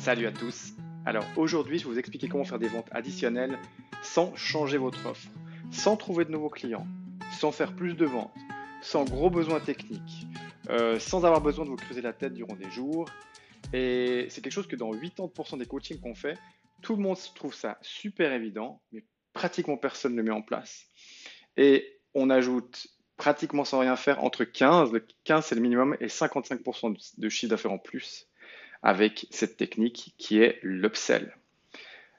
Salut à tous. Alors aujourd'hui, je vais vous expliquer comment faire des ventes additionnelles sans changer votre offre, sans trouver de nouveaux clients, sans faire plus de ventes, sans gros besoins techniques, euh, sans avoir besoin de vous creuser la tête durant des jours. Et c'est quelque chose que dans 80% des coachings qu'on fait, tout le monde trouve ça super évident, mais pratiquement personne ne le met en place. Et on ajoute pratiquement sans rien faire entre 15, le 15 c'est le minimum, et 55% de chiffre d'affaires en plus avec cette technique qui est l'upsell.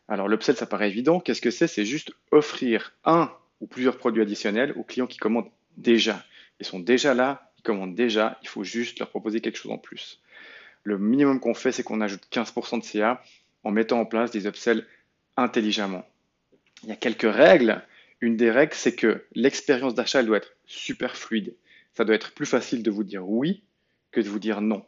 Alors l'upsell, ça paraît évident. Qu'est-ce que c'est? C'est juste offrir un ou plusieurs produits additionnels aux clients qui commandent déjà. Ils sont déjà là, ils commandent déjà, il faut juste leur proposer quelque chose en plus. Le minimum qu'on fait, c'est qu'on ajoute 15% de CA en mettant en place des upsells intelligemment. Il y a quelques règles. Une des règles, c'est que l'expérience d'achat, doit être super fluide. Ça doit être plus facile de vous dire oui que de vous dire non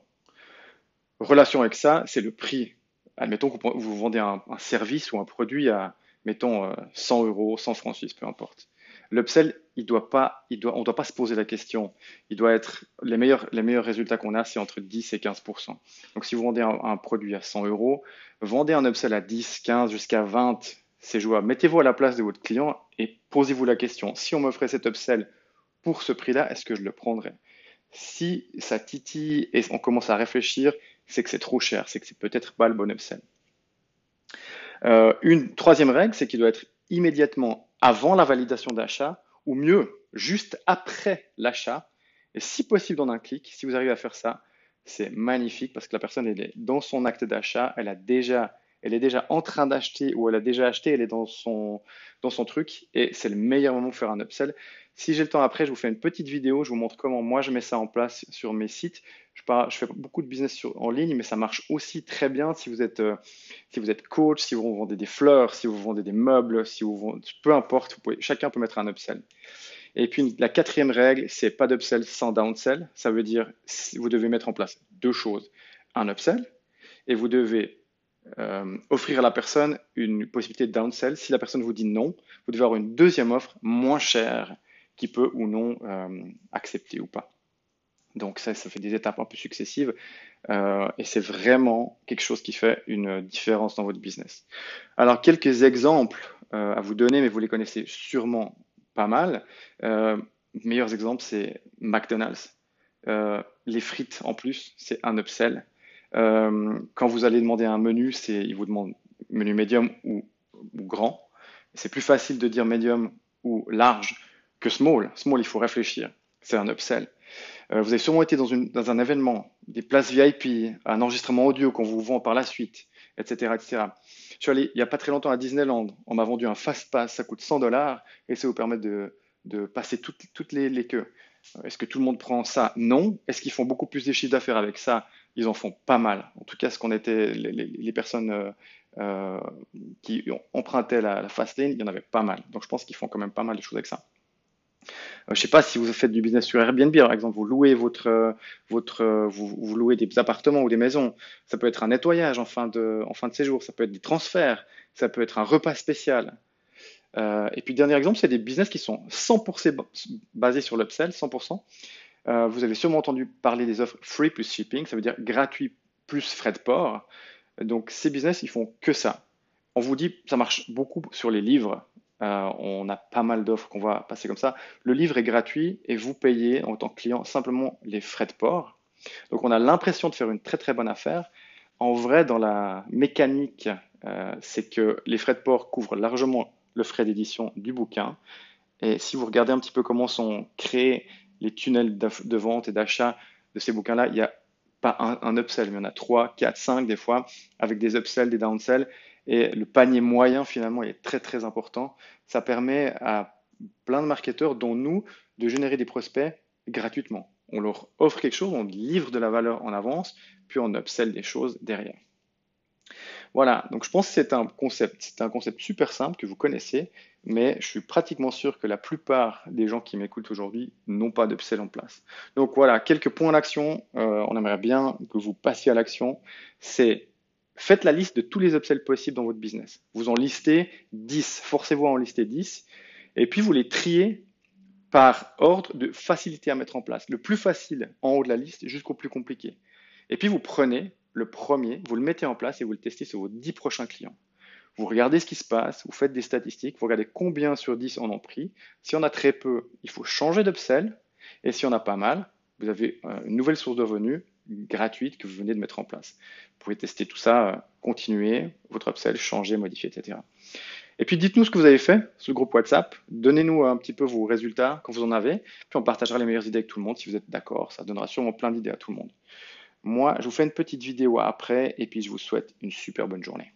relation avec ça, c'est le prix. Admettons que vous vendez un, service ou un produit à, mettons, 100 euh, euros, 100 francs suisses, peu importe. L'upsell, il doit pas, on ne doit pas se poser la question. Il doit être, les meilleurs, les meilleurs résultats qu'on a, c'est entre 10 et 15% Donc, si vous vendez un, produit à 100 euros, vendez un upsell à 10, 15, jusqu'à 20, c'est jouable. Mettez-vous à la place de votre client et posez-vous la question. Si on m'offrait cet upsell pour ce prix-là, est-ce que je le prendrais? Si ça titille et on commence à réfléchir, c'est que c'est trop cher, c'est que c'est peut-être pas le bon upsell. Euh, une troisième règle, c'est qu'il doit être immédiatement avant la validation d'achat, ou mieux, juste après l'achat, et si possible dans un clic. Si vous arrivez à faire ça, c'est magnifique parce que la personne elle est dans son acte d'achat, elle a déjà elle est déjà en train d'acheter ou elle a déjà acheté, elle est dans son, dans son truc et c'est le meilleur moment pour faire un upsell. Si j'ai le temps après, je vous fais une petite vidéo, je vous montre comment moi je mets ça en place sur mes sites. Je, fais beaucoup de business en ligne, mais ça marche aussi très bien si vous êtes, euh, si vous êtes coach, si vous vendez des fleurs, si vous vendez des meubles, si vous vendez, peu importe, chacun peut mettre un upsell. Et puis la quatrième règle, c'est pas d'upsell sans downsell. Ça veut dire vous devez mettre en place deux choses. Un upsell et vous devez euh, offrir à la personne une possibilité de downsell. Si la personne vous dit non, vous devez avoir une deuxième offre moins chère qui peut ou non euh, accepter ou pas. Donc ça, ça fait des étapes un peu successives euh, et c'est vraiment quelque chose qui fait une différence dans votre business. Alors quelques exemples à vous donner, mais vous les connaissez sûrement pas mal. meilleurs exemples, c'est McDonald's. les frites en plus, c'est un upsell. Euh, quand vous allez demander un menu, c'est, il vous demande menu médium ou, grand. C'est plus facile de dire médium ou large que small. Small, il faut réfléchir. C'est un upsell. Euh, vous avez sûrement été dans, un événement, des places VIP, un enregistrement audio qu'on vous vend par la suite, etc., etc. Je suis allé il n'y a pas très longtemps à Disneyland. On m'a vendu un fast pass, ça coûte 100 dollars et ça vous permet de, passer toutes, les, les queues. Est-ce que tout le monde prend ça? Non. Est-ce qu'ils font beaucoup plus de chiffres d'affaires avec ça? Ils en font pas mal. En tout cas, ce qu'on était, les, personnes euh, euh, qui empruntaient la, la fast lane, il y en avait pas mal. Donc, je pense qu'ils font quand même pas mal de choses avec ça. Euh, je ne sais pas si vous faites du business sur Airbnb, par exemple, vous louez votre, votre, vous, louez des appartements ou des maisons. Ça peut être un nettoyage en fin de, en fin de séjour. Ça peut être des transferts. Ça peut être un repas spécial. et puis, dernier exemple, c'est des business qui sont 100% basés sur l'upsell, 100%. Euh, vous avez sûrement entendu parler des offres free plus shipping, ça veut dire gratuit plus frais de port. Donc ces business, ils font que ça. On vous dit, ça marche beaucoup sur les livres. Euh, on a pas mal d'offres qu'on va passer comme ça. Le livre est gratuit et vous payez en tant que client simplement les frais de port. Donc on a l'impression de faire une très très bonne affaire. En vrai, dans la mécanique, euh, c'est que les frais de port couvrent largement le frais d'édition du bouquin. Et si vous regardez un petit peu comment sont créés les tunnels de vente et d'achat de ces bouquins-là, il n'y a pas un, upsell, mais il y en a 3, 4, 5 des fois, avec des upsells, des downsells. Et le panier moyen, finalement, est très, très important. Ça permet à plein de marketeurs, dont nous, de générer des prospects gratuitement. On leur offre quelque chose, on livre de la valeur en avance, puis on upsell des choses derrière. Voilà, donc je pense que c'est un concept, c'est un concept super simple que vous connaissez, mais je suis pratiquement sûr que la plupart des gens qui m'écoutent aujourd'hui n'ont pas d'upsell en place. Donc voilà, quelques points d'action, euh, on aimerait bien que vous passiez à l'action, c'est faites la liste de tous les upsells possibles dans votre business. Vous en listez 10, forcez-vous à en lister 10, et puis vous les triez par ordre de facilité à mettre en place. Le plus facile en haut de la liste jusqu'au plus compliqué. Et puis vous prenez le premier, vous le mettez en place et vous le testez sur vos 10 prochains clients. Vous regardez ce qui se passe, vous faites des statistiques, vous regardez combien sur 10 en ont pris. Si on a très peu, il faut changer d'upsell. Et si on a pas mal, vous avez euh, une nouvelle source de revenus gratuite que vous venez de mettre en place. Vous pouvez tester tout ça, euh, continuer votre upsell, changer, modifier, etc. Et puis dites-nous ce que vous avez fait sur le groupe WhatsApp. Donnez-nous un petit peu vos résultats quand vous en avez. Puis on partagera les meilleures idées avec tout le monde si vous êtes d'accord. Ça donnera sûrement plein d'idées à tout le monde. Moi, je vous fais une petite vidéo après et puis je vous souhaite une super bonne journée.